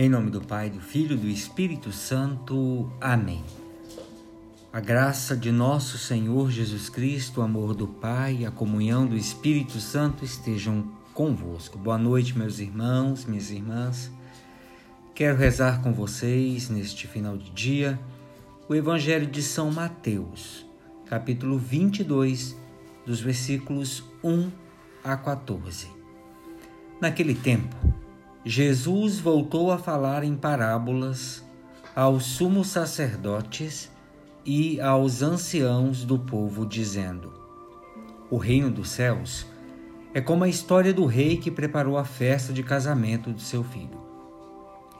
Em nome do Pai, do Filho e do Espírito Santo. Amém. A graça de nosso Senhor Jesus Cristo, o amor do Pai e a comunhão do Espírito Santo estejam convosco. Boa noite, meus irmãos, minhas irmãs. Quero rezar com vocês neste final de dia o Evangelho de São Mateus, capítulo 22, dos versículos 1 a 14. Naquele tempo, Jesus voltou a falar em parábolas aos sumos sacerdotes e aos anciãos do povo, dizendo: O reino dos céus é como a história do rei que preparou a festa de casamento de seu filho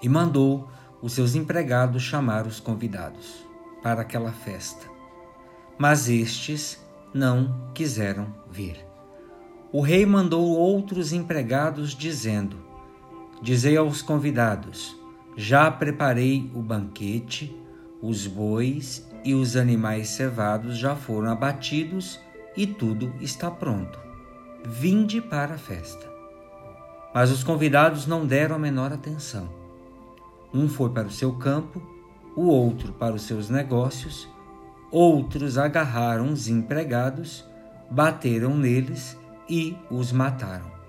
e mandou os seus empregados chamar os convidados para aquela festa. Mas estes não quiseram vir. O rei mandou outros empregados, dizendo: Dizei aos convidados: Já preparei o banquete, os bois e os animais cevados já foram abatidos e tudo está pronto. Vinde para a festa. Mas os convidados não deram a menor atenção. Um foi para o seu campo, o outro para os seus negócios, outros agarraram os empregados, bateram neles e os mataram.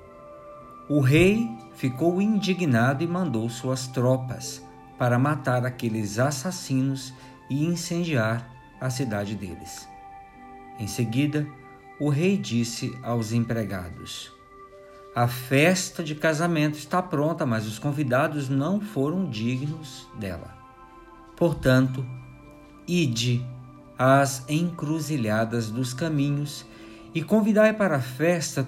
O rei ficou indignado e mandou suas tropas para matar aqueles assassinos e incendiar a cidade deles. Em seguida, o rei disse aos empregados: A festa de casamento está pronta, mas os convidados não foram dignos dela. Portanto, ide às encruzilhadas dos caminhos e convidai para a festa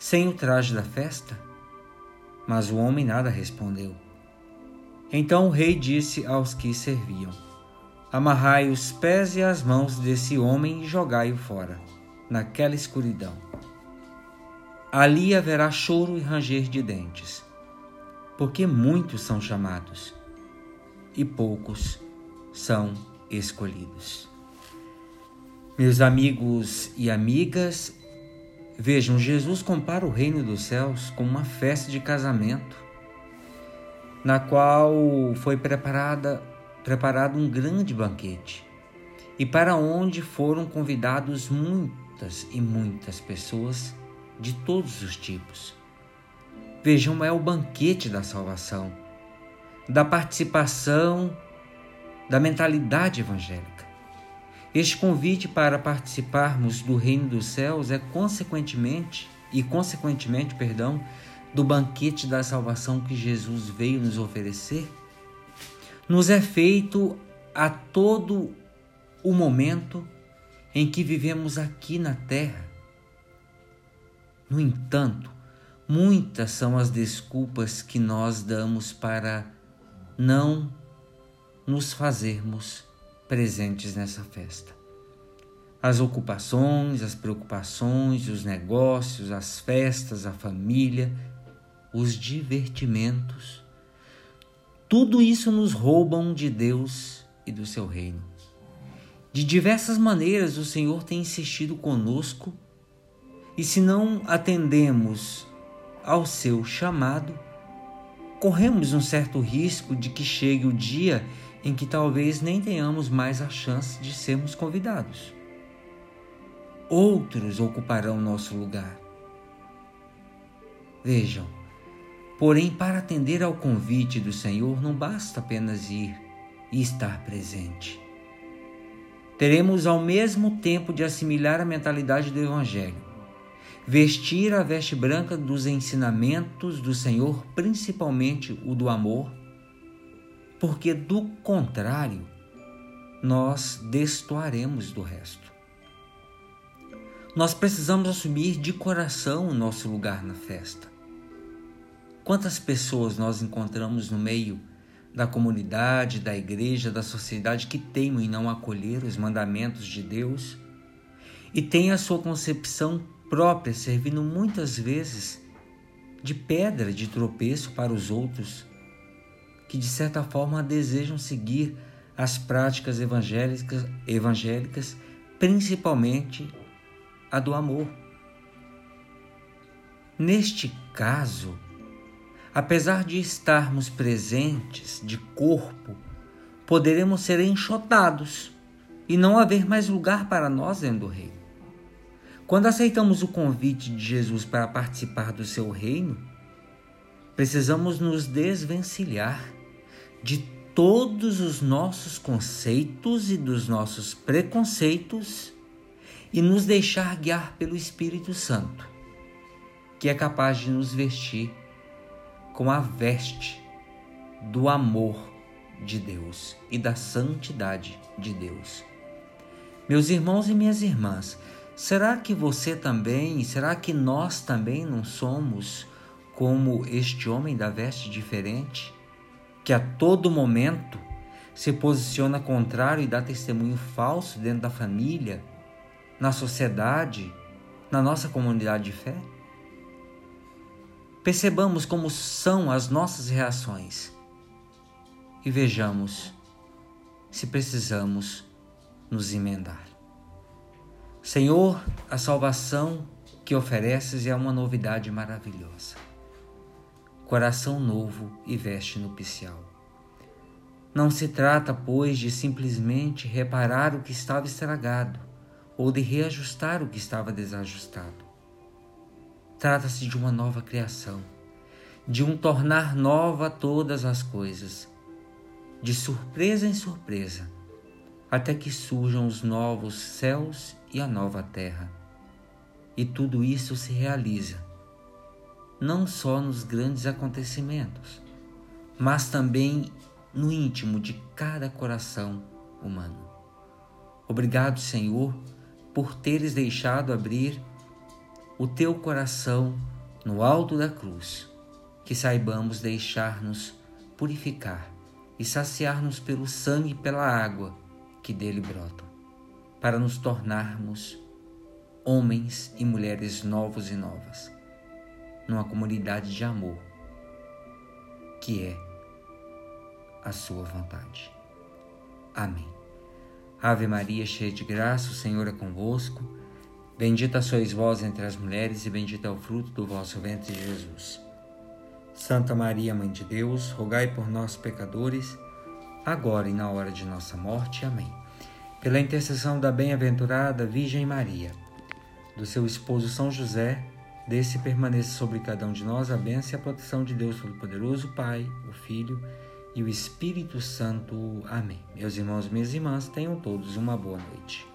sem o traje da festa? Mas o homem nada respondeu. Então o rei disse aos que serviam: Amarrai os pés e as mãos desse homem e jogai-o fora, naquela escuridão. Ali haverá choro e ranger de dentes, porque muitos são chamados e poucos são escolhidos. Meus amigos e amigas, Vejam, Jesus compara o reino dos céus com uma festa de casamento, na qual foi preparada, preparado um grande banquete e para onde foram convidados muitas e muitas pessoas de todos os tipos. Vejam, é o banquete da salvação, da participação, da mentalidade evangélica. Este convite para participarmos do reino dos céus é consequentemente e consequentemente, perdão, do banquete da salvação que Jesus veio nos oferecer, nos é feito a todo o momento em que vivemos aqui na terra. No entanto, muitas são as desculpas que nós damos para não nos fazermos presentes nessa festa. As ocupações, as preocupações, os negócios, as festas, a família, os divertimentos, tudo isso nos roubam de Deus e do seu reino. De diversas maneiras o Senhor tem insistido conosco, e se não atendemos ao seu chamado, corremos um certo risco de que chegue o dia em que talvez nem tenhamos mais a chance de sermos convidados. Outros ocuparão nosso lugar. Vejam, porém, para atender ao convite do Senhor, não basta apenas ir e estar presente. Teremos ao mesmo tempo de assimilar a mentalidade do Evangelho, vestir a veste branca dos ensinamentos do Senhor, principalmente o do amor, porque do contrário, nós destoaremos do resto. Nós precisamos assumir de coração o nosso lugar na festa. Quantas pessoas nós encontramos no meio da comunidade, da igreja, da sociedade que teimam em não acolher os mandamentos de Deus e têm a sua concepção própria, servindo muitas vezes de pedra de tropeço para os outros, que de certa forma desejam seguir as práticas evangélicas, evangélicas principalmente a do amor. Neste caso, apesar de estarmos presentes de corpo, poderemos ser enxotados e não haver mais lugar para nós dentro do reino. Quando aceitamos o convite de Jesus para participar do seu reino, precisamos nos desvencilhar de todos os nossos conceitos e dos nossos preconceitos e nos deixar guiar pelo Espírito Santo, que é capaz de nos vestir com a veste do amor de Deus e da santidade de Deus. Meus irmãos e minhas irmãs, será que você também, será que nós também não somos como este homem da veste diferente? Que a todo momento se posiciona contrário e dá testemunho falso dentro da família, na sociedade, na nossa comunidade de fé? Percebamos como são as nossas reações e vejamos se precisamos nos emendar. Senhor, a salvação que ofereces é uma novidade maravilhosa coração novo e veste nupcial. Não se trata, pois, de simplesmente reparar o que estava estragado ou de reajustar o que estava desajustado. Trata-se de uma nova criação, de um tornar nova todas as coisas, de surpresa em surpresa, até que surjam os novos céus e a nova terra. E tudo isso se realiza não só nos grandes acontecimentos, mas também no íntimo de cada coração humano. Obrigado, Senhor, por teres deixado abrir o teu coração no alto da cruz, que saibamos deixar-nos purificar e saciar-nos pelo sangue e pela água que dele brotam, para nos tornarmos homens e mulheres novos e novas numa comunidade de amor, que é a sua vontade. Amém. Ave Maria, cheia de graça, o Senhor é convosco. Bendita sois vós entre as mulheres, e bendito é o fruto do vosso ventre, Jesus. Santa Maria, Mãe de Deus, rogai por nós, pecadores, agora e na hora de nossa morte. Amém. Pela intercessão da bem-aventurada Virgem Maria, do seu esposo São José, Desse permaneça sobre cada um de nós a bênção e a proteção de Deus Todo-Poderoso, Pai, o Filho e o Espírito Santo. Amém. Meus irmãos e minhas irmãs, tenham todos uma boa noite.